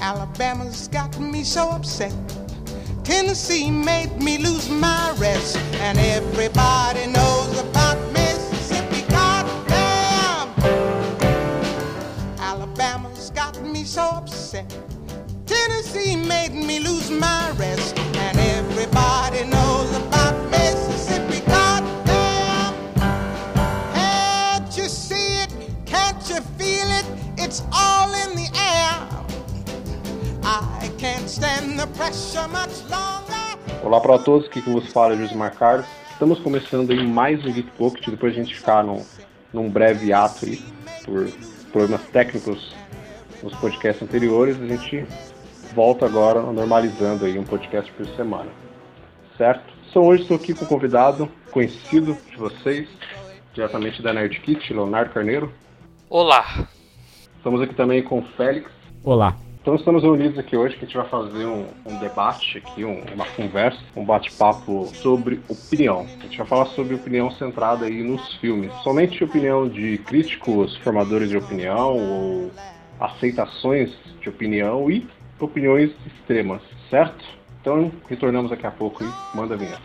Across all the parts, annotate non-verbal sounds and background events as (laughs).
Alabama's got me so upset. Tennessee made me lose my rest. And everybody knows about Mississippi. Goddamn! Alabama's got me so upset. Tennessee made me lose my rest. And everybody knows Olá para todos, aqui que vos fala é Josimar Carlos. Estamos começando aí mais um Geek Pocket, depois de a gente ficar num, num breve ato aí, por problemas técnicos nos podcasts anteriores, a gente volta agora normalizando aí um podcast por semana. Certo? Então hoje estou aqui com um convidado conhecido de vocês, diretamente da Nerd Kit, Leonardo Carneiro. Olá. Estamos aqui também com o Félix. Olá. Então estamos reunidos aqui hoje que a gente vai fazer um, um debate aqui, um, uma conversa, um bate-papo sobre opinião. A gente vai falar sobre opinião centrada aí nos filmes. Somente opinião de críticos, formadores de opinião ou aceitações de opinião e opiniões extremas, certo? Então retornamos daqui a pouco e manda a vinheta.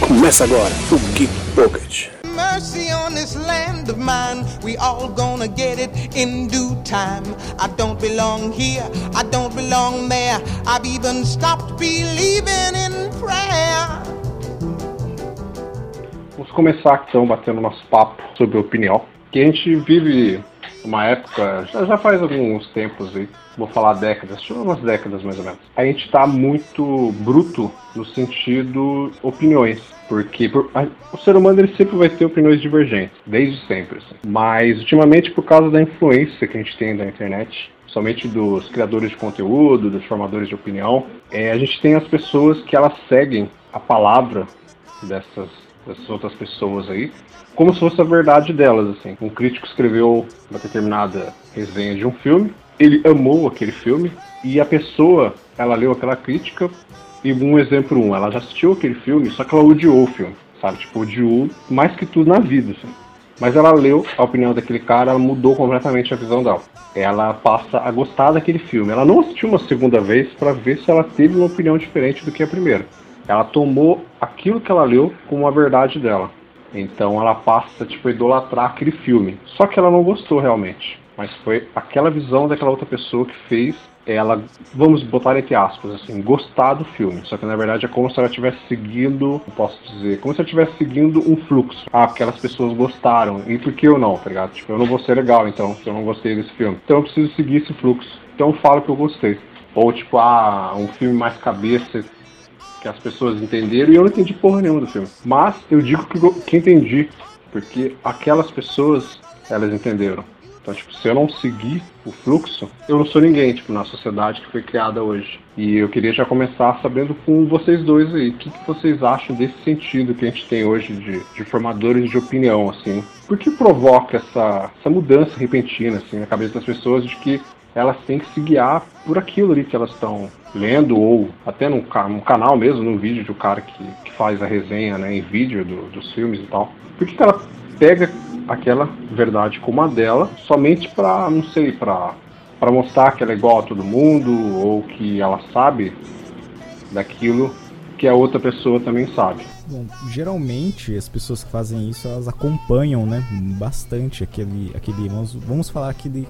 Começa agora o Geek Pocket. Mercy on this land of mine. We all gonna get it in due time. I don't belong here. I don't belong there. I've even stopped believing in prayer. Vamos começar então batendo nosso papo sobre opinião. Que a gente vive uma época, já, faz alguns tempos aí, vou falar décadas, acho umas décadas mais ou menos. A gente tá muito bruto no sentido opiniões. Porque por- a- o ser humano ele sempre vai ter opiniões divergentes, desde sempre. assim. Mas ultimamente, por causa da influência que a gente tem da internet, somente dos criadores de conteúdo, dos formadores de opinião, é, a gente tem as pessoas que elas seguem a palavra dessas, dessas outras pessoas aí, como se fosse a verdade delas, assim. Um crítico escreveu uma determinada resenha de um filme, ele amou aquele filme e a pessoa, ela leu aquela crítica e um exemplo um, ela já assistiu aquele filme, só que ela odiou o filme, sabe? Tipo, odiou mais que tudo na vida, assim. Mas ela leu a opinião daquele cara, ela mudou completamente a visão dela. Ela passa a gostar daquele filme. Ela não assistiu uma segunda vez para ver se ela teve uma opinião diferente do que a primeira. Ela tomou aquilo que ela leu como a verdade dela. Então ela passa tipo, a idolatrar aquele filme. Só que ela não gostou realmente. Mas foi aquela visão daquela outra pessoa que fez ela, vamos botar entre aspas, assim, gostar do filme. Só que na verdade é como se ela estivesse seguindo, posso dizer, como se ela estivesse seguindo um fluxo. Ah, aquelas pessoas gostaram. E por que eu não, tá ligado? Tipo, eu não vou ser legal então, se eu não gostei desse filme. Então eu preciso seguir esse fluxo. Então eu falo que eu gostei. Ou tipo, ah, um filme mais cabeça que as pessoas entenderam e eu não entendi porra nenhuma do filme. Mas eu digo que, que entendi, porque aquelas pessoas, elas entenderam. Então, tipo, se eu não seguir o fluxo, eu não sou ninguém, tipo, na sociedade que foi criada hoje. E eu queria já começar sabendo com vocês dois aí, o que, que vocês acham desse sentido que a gente tem hoje de, de formadores de opinião, assim? Por que provoca essa, essa mudança repentina, assim, na cabeça das pessoas de que elas têm que se guiar por aquilo ali que elas estão lendo, ou até num, num canal mesmo, num vídeo do cara que, que faz a resenha né, em vídeo do- dos filmes e tal. Por que, que ela pega aquela verdade como a dela somente pra, não sei, pra, pra mostrar que ela é igual a todo mundo, ou que ela sabe daquilo que a outra pessoa também sabe? Bom, geralmente as pessoas que fazem isso, elas acompanham, né, bastante aquele, aquele vamos, vamos falar aquele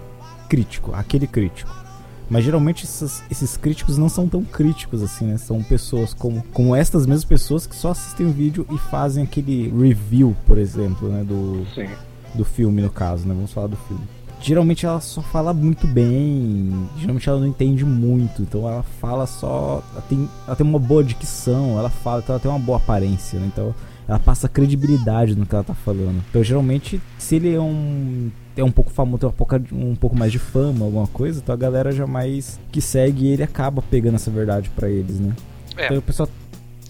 crítico, aquele crítico. Mas geralmente esses, esses críticos não são tão críticos assim, né? São pessoas como, como estas mesmas pessoas que só assistem o vídeo e fazem aquele review, por exemplo, né, do, Sim. do filme no caso, né? Vamos falar do filme. Geralmente ela só fala muito bem, geralmente ela não entende muito, então ela fala só. Ela tem, ela tem uma boa dicção, ela fala, então ela tem uma boa aparência, né? Então ela passa credibilidade no que ela tá falando. Então geralmente, se ele é um. É um pouco famoso, tem uma pouca, um pouco mais de fama, alguma coisa, então a galera já mais que segue ele acaba pegando essa verdade pra eles, né? É, Então o pessoal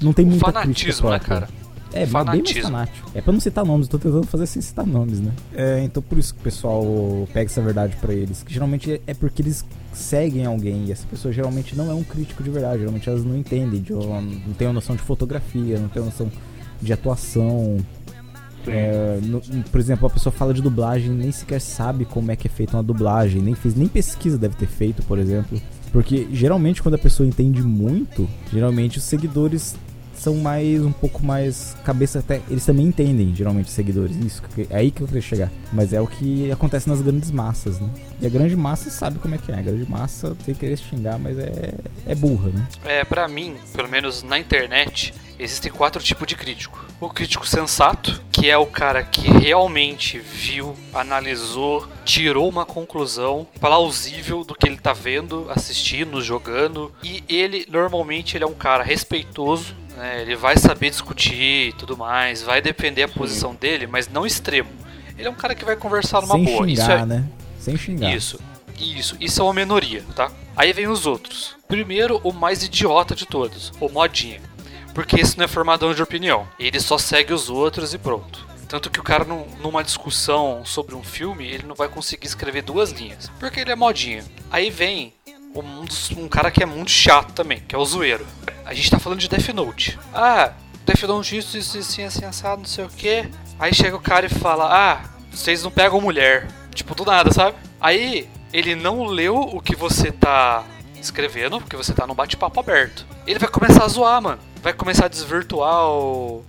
não tem muita crítica fanatismo, né, cara? É, mas bem mais Fanatismo. fanático. É pra não citar nomes, eu tô tentando fazer sem citar nomes, né? É, então por isso que o pessoal pega essa verdade pra eles. Que geralmente é porque eles seguem alguém e essa pessoa geralmente não é um crítico de verdade. Geralmente elas não entendem, de, não tem uma noção de fotografia, não tem uma noção de atuação. É, no- por exemplo, a pessoa fala de dublagem nem sequer sabe como é que é feita uma dublagem, nem fez nem pesquisa deve ter feito, por exemplo. Porque geralmente quando a pessoa entende muito, geralmente os seguidores são mais um pouco mais cabeça até eles também entendem geralmente os seguidores isso é aí que eu queria chegar. Mas é o que acontece nas grandes massas né? E a grande massa sabe como é que é a grande massa tem que querer xingar mas é é burra né? É, pra mim, pelo menos na internet, existem quatro tipos de crítico. O crítico sensato, que é o cara que realmente viu, analisou, tirou uma conclusão plausível do que ele tá vendo, assistindo, jogando. E ele, normalmente, ele é um cara respeitoso, né? Ele vai saber discutir e tudo mais, vai defender a posição dele, mas não extremo. Ele é um cara que vai conversar numa sem boa. Isso xingar é, né sem xingar isso, isso, isso é uma minoria, tá? Aí vem os outros. Primeiro, o mais idiota de todos, o modinha. Porque esse não é formador de opinião. Ele só segue os outros e pronto. Tanto que o cara, num- numa discussão sobre um filme, ele não vai conseguir escrever duas linhas. Porque ele é modinha. Aí vem um, um cara que é muito chato também, que é o zoeiro. A gente tá falando de Death Note. Ah, Death Note isso, isso, assim, assim, assado, não sei o que. Aí chega o cara e fala, ah, vocês não pegam mulher. Tipo, do nada, sabe? Aí, ele não leu o que você tá escrevendo, porque você tá num bate-papo aberto. Ele vai começar a zoar, mano. Vai começar a desvirtuar o,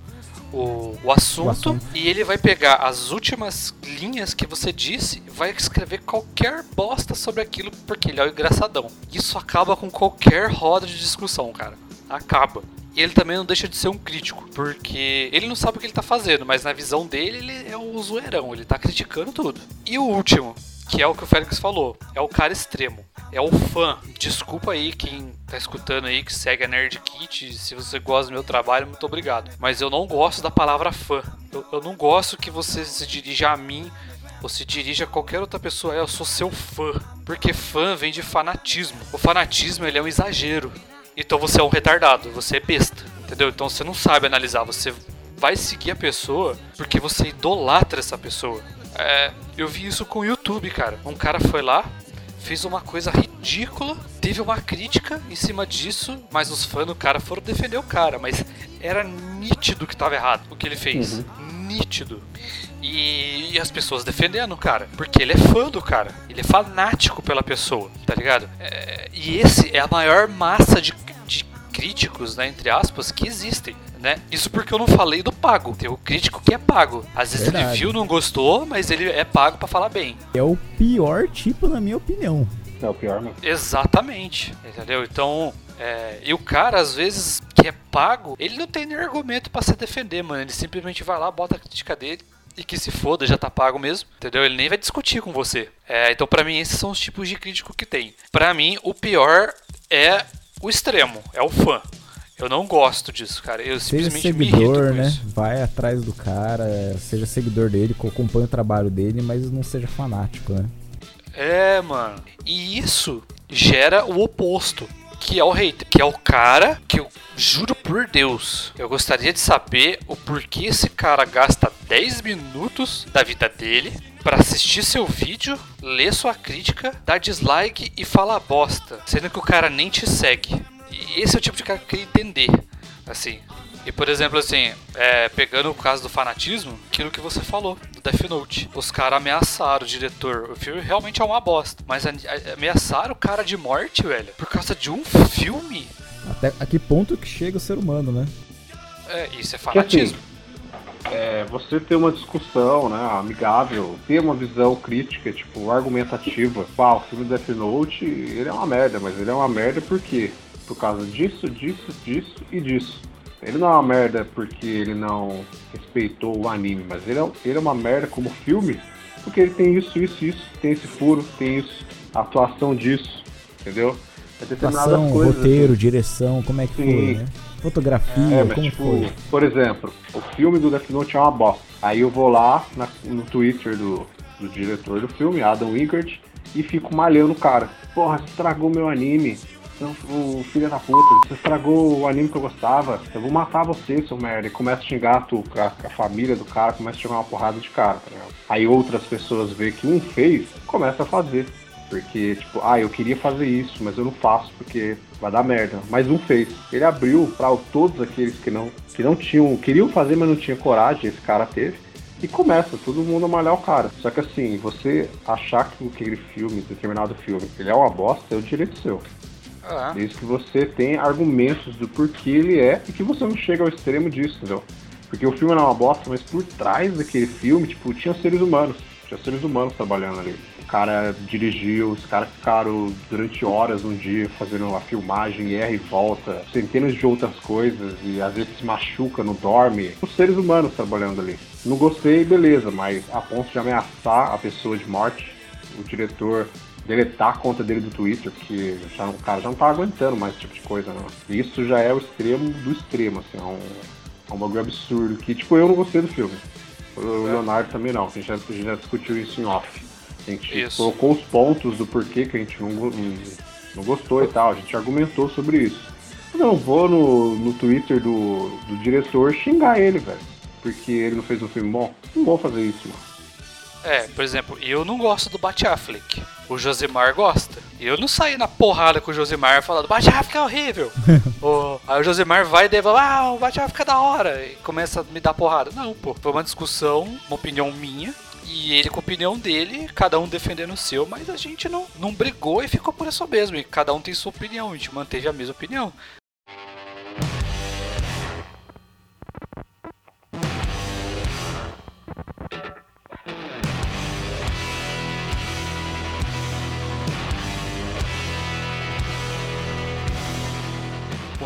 o, o, assunto, O assunto. e ele vai pegar as últimas linhas que você disse e vai escrever qualquer bosta sobre aquilo porque ele é o engraçadão. Isso acaba com qualquer roda de discussão, cara. Acaba. E ele também não deixa de ser um crítico, porque ele não sabe o que ele tá fazendo, mas na visão dele ele é o zoeirão, ele tá criticando tudo. E o último, que é o que o Félix falou, é o cara extremo. É o fã. Desculpa aí quem tá escutando aí, que segue a Nerd Kit. Se você gosta do meu trabalho, muito obrigado. Mas eu não gosto da palavra fã. Eu, eu não gosto que você se dirija a mim ou se dirija a qualquer outra pessoa. "É, Eu sou seu fã. Porque fã vem de fanatismo. O fanatismo ele é um exagero. Então você é um retardado, você é besta. Entendeu? Então você não sabe analisar. Você vai seguir a pessoa porque você idolatra essa pessoa. É, eu vi isso com o YouTube, cara. Um cara foi lá, fez uma coisa ridícula, teve uma crítica em cima disso, mas os fãs do cara foram defender o cara, mas era nítido que tava errado o que ele fez. Nítido. E, e as pessoas defendendo o cara, porque ele é fã do cara, ele é fanático pela pessoa, tá ligado? É, e esse é a maior massa de críticos, né, entre aspas, que existem. Né? Isso porque eu não falei do pago. Tem o crítico que é pago. Às vezes ele Verdade. viu, não gostou, mas ele é pago pra falar bem. é o pior tipo na minha opinião É o pior, mano. Exatamente, entendeu? Então, é, e o cara, às vezes, que é pago, ele não tem nem argumento pra se defender, mano. Ele simplesmente vai lá, bota a crítica dele e que se foda, já tá pago mesmo, entendeu? Ele nem vai discutir com você. É, então, pra mim, esses são os tipos de crítico que tem. Pra mim, o pior é o extremo, é o fã. Eu não gosto disso, cara. Eu seja simplesmente seguidor né isso. vai atrás do cara seja seguidor dele acompanha o trabalho dele mas não seja fanático né É, mano. E isso gera o oposto, que é o hater, que é o cara que eu juro por Deus, eu gostaria de saber o porquê esse cara gasta 10 minutos da vida dele pra assistir seu vídeo, ler sua crítica, dar dislike e falar bosta, sendo que o cara nem te segue. E esse é o tipo de cara que eu queria entender, assim. E por exemplo, assim, é, pegando o caso do fanatismo, aquilo que você falou, do Death Note. Os caras ameaçaram o diretor. O filme realmente é uma bosta. Mas ameaçaram o cara de morte, velho. Por causa de um filme? até a que ponto que chega o ser humano né É, isso é assim, fanatismo. É, você ter uma discussão, né, amigável, ter uma visão crítica, tipo, argumentativa. Pá, o filme Death Note, ele é uma merda, mas ele é uma merda por quê? Por causa disso, disso, disso e disso. Ele não é uma merda porque ele não respeitou o anime, mas ele é, ele é uma merda como filme porque ele tem isso, isso, isso, tem esse furo, tem isso, a atuação disso, entendeu? É determinadas Ação, coisas, roteiro, direção, como é que Sim. foi, né? Fotografia, É, mas como tipo, foi? por exemplo, o filme do Death Note é uma bosta. Aí eu vou lá na- no Twitter do, do diretor do filme, Adam Wingert, e fico malhando o cara. Porra, você estragou meu anime. Então, o filho da puta, você estragou o anime que eu gostava. Eu vou matar você, seu merda. E começa a xingar tu, a, a família do cara, começa a jogar uma porrada de cara, tá ligado? Aí outras pessoas vê que um fez, começa a fazer. Porque, tipo, ah, eu queria fazer isso, mas eu não faço porque vai dar merda. Mas um fez. Ele abriu para todos aqueles que não, que não tinham, queriam fazer, mas não tinham coragem, esse cara teve. E começa todo mundo a malhar o cara. Só que assim, você achar que aquele filme, determinado filme, ele é uma bosta, é o direito seu. Ah, Desde que você tem argumentos do porquê ele é e que você não chega ao extremo disso, entendeu? Porque o filme era uma bosta, mas por trás daquele filme, tipo, tinha seres humanos. Tinha seres humanos trabalhando ali. O cara dirigiu, os caras ficaram durante horas um dia fazendo uma filmagem, erra e volta, centenas de outras coisas, e às vezes se machuca, não dorme. Os seres humanos trabalhando ali. Não gostei, beleza, mas a ponto de ameaçar a pessoa de morte, o diretor deletar a conta dele do Twitter, porque já, o cara já não tá aguentando mais esse tipo de coisa, não. Isso já é o extremo do extremo, assim, é um, é um bagulho absurdo. Que, tipo, eu não gostei do filme. O Leonardo também não, a gente já, a gente já discutiu isso em off. A gente Isso. colocou os pontos do porquê que a gente não, não, não gostou e tal, a gente argumentou sobre isso. Eu não vou no, no Twitter do, do diretor xingar ele, velho. Porque ele não fez um filme bom. Não vou fazer isso, mano. É, por exemplo, eu não gosto do Bat Affleck. O Josimar gosta. Eu não saí na porrada com o Josimar falando Bat Affleck é horrível. (laughs) Ô, aí o Josimar vai e daí fala, ah, o Bat Affleck é da hora. E começa a me dar porrada. Não, pô. Foi uma discussão, uma opinião minha. E ele com a opinião dele, cada um defendendo o seu, mas a gente não, não brigou e ficou por isso mesmo. E cada um tem sua opinião, a gente manteve a mesma opinião.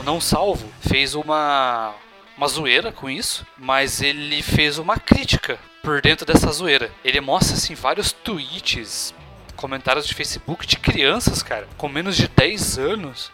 o Não Salvo fez uma, uma zoeira com isso, mas ele fez uma crítica por dentro dessa zoeira. Ele mostra assim vários tweets, comentários de Facebook de crianças, cara, com menos de 10 anos,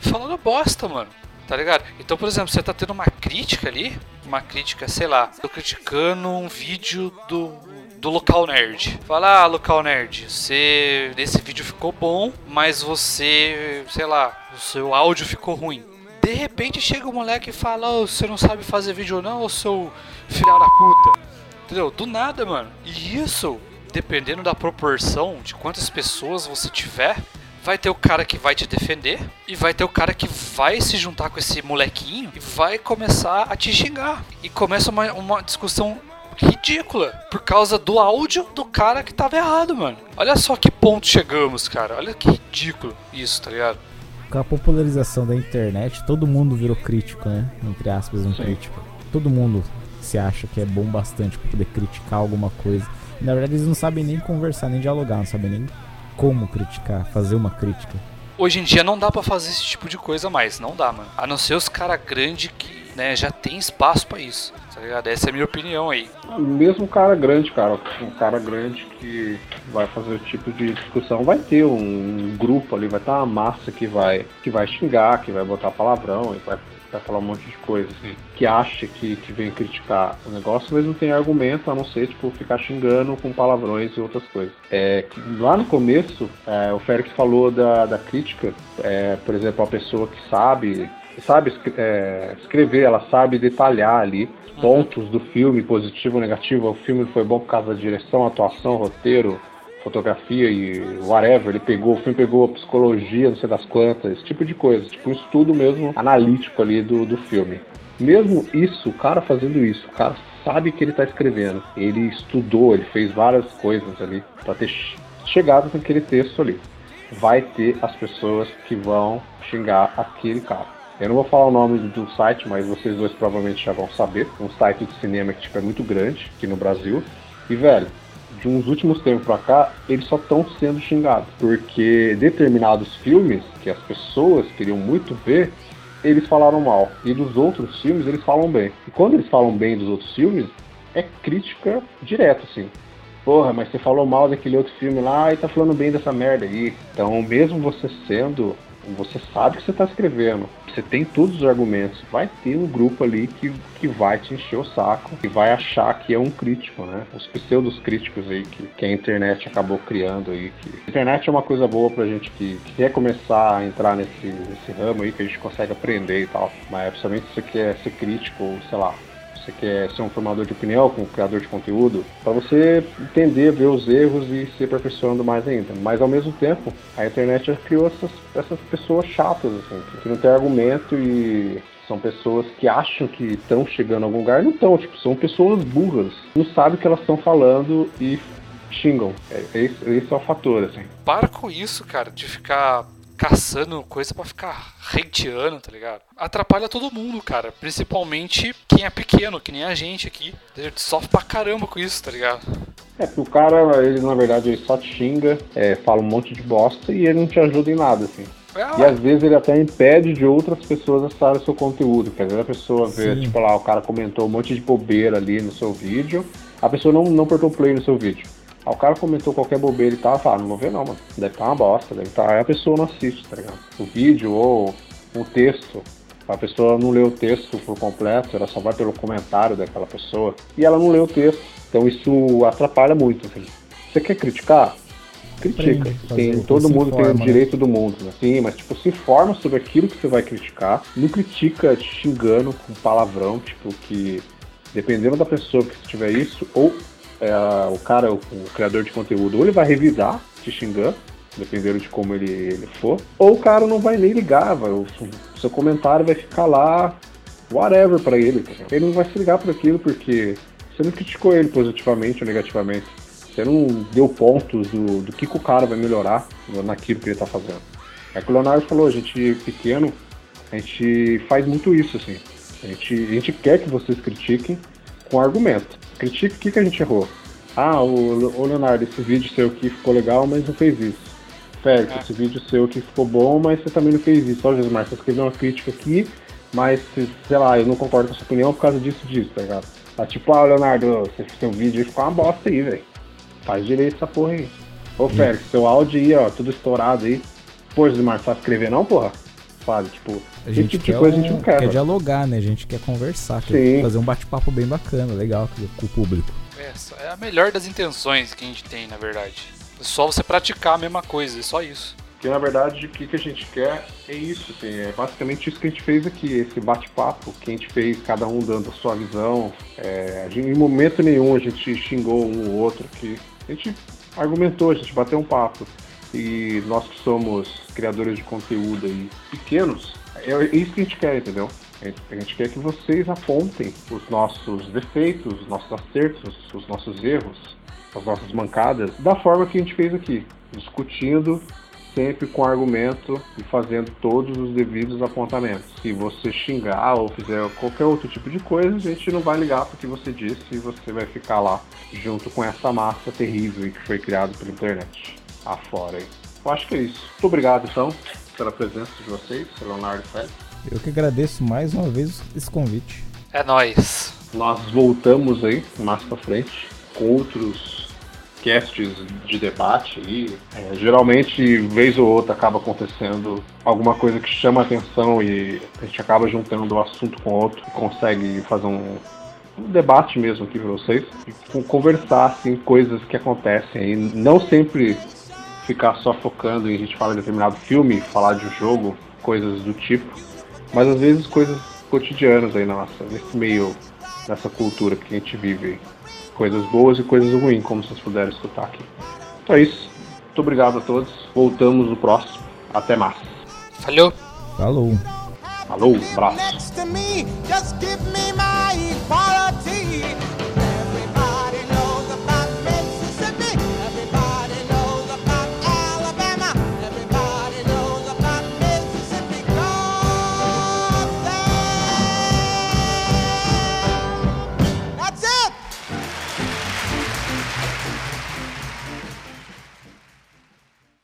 falando bosta, mano. Tá ligado? Então, por exemplo, você tá tendo uma crítica ali, uma crítica, sei lá, tô criticando um vídeo do do local nerd. Fala, ah, local nerd, você nesse vídeo ficou bom, mas você, sei lá, o seu áudio ficou ruim. De repente chega o moleque e fala, oh, você não sabe fazer vídeo não, ô seu filho da puta. Entendeu? Do nada, mano. E isso, dependendo da proporção de quantas pessoas você tiver, vai ter o cara que vai te defender e vai ter o cara que vai se juntar com esse molequinho e vai começar a te xingar. E começa uma, uma discussão ridícula por causa do áudio do cara que tava errado, mano. Olha só que ponto chegamos, cara. Olha que ridículo isso, tá ligado? Com a popularização da internet, todo mundo virou crítico, né? Entre aspas, um Sim. crítico. Todo mundo se acha que é bom bastante pra poder criticar alguma coisa. E, na verdade, eles não sabem nem conversar, nem dialogar, não sabem nem como criticar, fazer uma crítica. Hoje em dia não dá pra fazer esse tipo de coisa mais, não dá, mano. A não ser os cara grande que, né, já tem espaço pra isso, tá ligado? Essa é a minha opinião aí. Mesmo um cara grande, cara, um cara grande que vai fazer o tipo de discussão, vai ter um grupo ali, vai ter uma massa que vai, que vai xingar, que vai botar palavrão e vai, vai falar um monte de coisa, assim, que acha que, que vem criticar o negócio, mas não tem argumento a não ser, tipo, ficar xingando com palavrões e outras coisas. É, lá no começo, é, o Félix falou da, da crítica, é, por exemplo, a pessoa que sabe sabe é, escrever, ela sabe detalhar ali pontos do filme, positivo ou negativo. O filme foi bom por causa da direção, atuação, roteiro, fotografia e whatever. Ele pegou, o filme pegou a psicologia, não sei das quantas, esse tipo de coisa. Tipo um estudo mesmo analítico ali do, do filme. Mesmo isso, o cara fazendo isso, o cara sabe que ele tá escrevendo. Ele estudou, ele fez várias coisas ali para ter che- chegado naquele texto ali. Vai ter as pessoas que vão xingar aquele cara. Eu não vou falar o nome do site, mas vocês dois provavelmente já vão saber. Um site de cinema que tipo, é muito grande aqui no Brasil. E, velho, de uns últimos tempos pra cá, eles só estão sendo xingados. Porque determinados filmes que as pessoas queriam muito ver, eles falaram mal. E dos outros filmes, eles falam bem. E quando eles falam bem dos outros filmes, é crítica direto, assim. Porra, mas você falou mal daquele outro filme lá e tá falando bem dessa merda aí. Então, mesmo você sendo. Você sabe que você tá escrevendo. Você tem todos os argumentos. Vai ter um grupo ali que, que vai te encher o saco e vai achar que é um crítico, né? Os pseudos críticos aí que, que a internet acabou criando aí. Que... A internet é uma coisa boa pra gente que, que quer começar a entrar nesse, nesse ramo aí, que a gente consegue aprender e tal. Mas principalmente se você quer ser crítico, sei lá, você quer ser um formador de opinião, com um criador de conteúdo, para você entender, ver os erros e se aperfeiçoando mais ainda. Mas ao mesmo tempo, a internet criou essas, essas pessoas chatas, assim, que não tem argumento e São pessoas que acham que estão chegando a algum lugar, não estão, tipo, são pessoas burras, não sabem o que elas estão falando e xingam. É, esse, esse é o fator, assim. Para com isso, cara, de ficar caçando coisa pra ficar hateando, tá ligado? Atrapalha todo mundo, cara. Principalmente quem é pequeno, que nem a gente aqui. A gente sofre pra caramba com isso, tá ligado? É, porque o cara, ele na verdade ele só te xinga, é, fala um monte de bosta e ele não te ajuda em nada, assim. É, E às vezes ele até impede de outras pessoas acessarem o seu conteúdo. Quer dizer, a pessoa vê, Sim. tipo lá, o cara comentou um monte de bobeira ali no seu vídeo, a pessoa não, não apertou play no seu vídeo. Aí o cara comentou qualquer bobeira e tal, fala, não vou ver não, mano. Deve estar uma bosta, deve estar. Aí a pessoa não assiste, tá ligado? O vídeo ou o texto. A pessoa não leu o texto por completo, ela só vai pelo comentário daquela pessoa. E ela não leu o texto. Então isso atrapalha muito, assim. Você quer criticar? Critica. Fazer, Tem, todo mundo tem informa, o né? direito do mundo, né? Sim, mas tipo, se informa sobre aquilo que você vai criticar. Não critica te xingando com palavrão, tipo, que dependendo da pessoa que tiver isso, ou é, o cara, o, o criador de conteúdo, ou ele vai revidar te xingando, dependendo de como ele, ele for, ou o cara não vai nem ligar, vai, o, seu comentário vai ficar lá, whatever pra ele. Ele não vai se ligar por aquilo porque você não criticou ele positivamente ou negativamente. Você não deu pontos do, do que, que o cara vai melhorar naquilo que ele tá fazendo. É que o Leonardo falou, a gente pequeno, a gente faz muito isso, assim. A gente, a gente quer que vocês critiquem com argumento. Critique o que, que a gente errou. Ah, o, o Leonardo, esse vídeo seu aqui ficou legal, mas não fez isso. Félix, esse vídeo seu aqui ficou bom, mas você também não fez isso. Ó, Jesmar, você escreveu uma crítica aqui, mas, sei lá, eu não concordo com a sua opinião por causa disso disso, tá ligado? Tá tipo, ah, Leonardo, você seu vídeo aí ficou uma bosta aí, velho. Faz direito essa porra aí. Ô, Félix, seu áudio aí, ó, tudo estourado aí. Pô, Jesmar, sabe escrever não, porra? Sabe, tipo, A esse gente tipo quer, de coisa a um- gente não quer, quer dialogar, né? A gente quer conversar, quer Sim. fazer um bate-papo bem bacana, legal com, o público. Essa é a melhor das intenções que a gente tem, na verdade. É só você praticar a mesma coisa, é só isso. Porque na verdade o que, que a gente quer é isso, assim, é basicamente isso que a gente fez aqui, esse bate-papo que a gente fez, cada um dando a sua visão. É, a gente- em momento nenhum a gente xingou um ou outro, que a gente argumentou, a gente bateu um papo. E nós que somos criadores de conteúdo aí pequenos, é isso que a gente quer, entendeu? A gente- A gente quer que vocês apontem os nossos defeitos, os nossos acertos, os nossos erros, as nossas mancadas, da forma que a gente fez aqui, discutindo sempre com argumento e fazendo todos os devidos apontamentos. Se você xingar ou fizer qualquer outro tipo de coisa, a gente não vai ligar porque você disse e você vai ficar lá junto com essa massa terrível que foi criada pela internet afora aí. Eu acho que é isso. Muito obrigado então pela presença de vocês, Leonardo Félix. Eu que agradeço mais uma vez esse convite. É nóis. Nós voltamos aí mais pra frente com outros casts de debate aí. É, geralmente, vez ou outra, acaba acontecendo alguma coisa que chama a atenção e a gente acaba juntando um assunto com outro e consegue fazer um, um debate mesmo aqui pra vocês e con- conversar assim, coisas que acontecem aí. Não sempre ficar só focando em a gente falar de determinado filme, falar de um jogo, coisas do tipo, mas às vezes coisas cotidianas aí na nossa, nesse meio, nessa cultura que a gente vive aí. Coisas boas e coisas ruins, como vocês puderam escutar aqui. Então é isso. Muito obrigado a todos. Voltamos no próximo. Até mais. Falhou. Falou! Falou, abraço.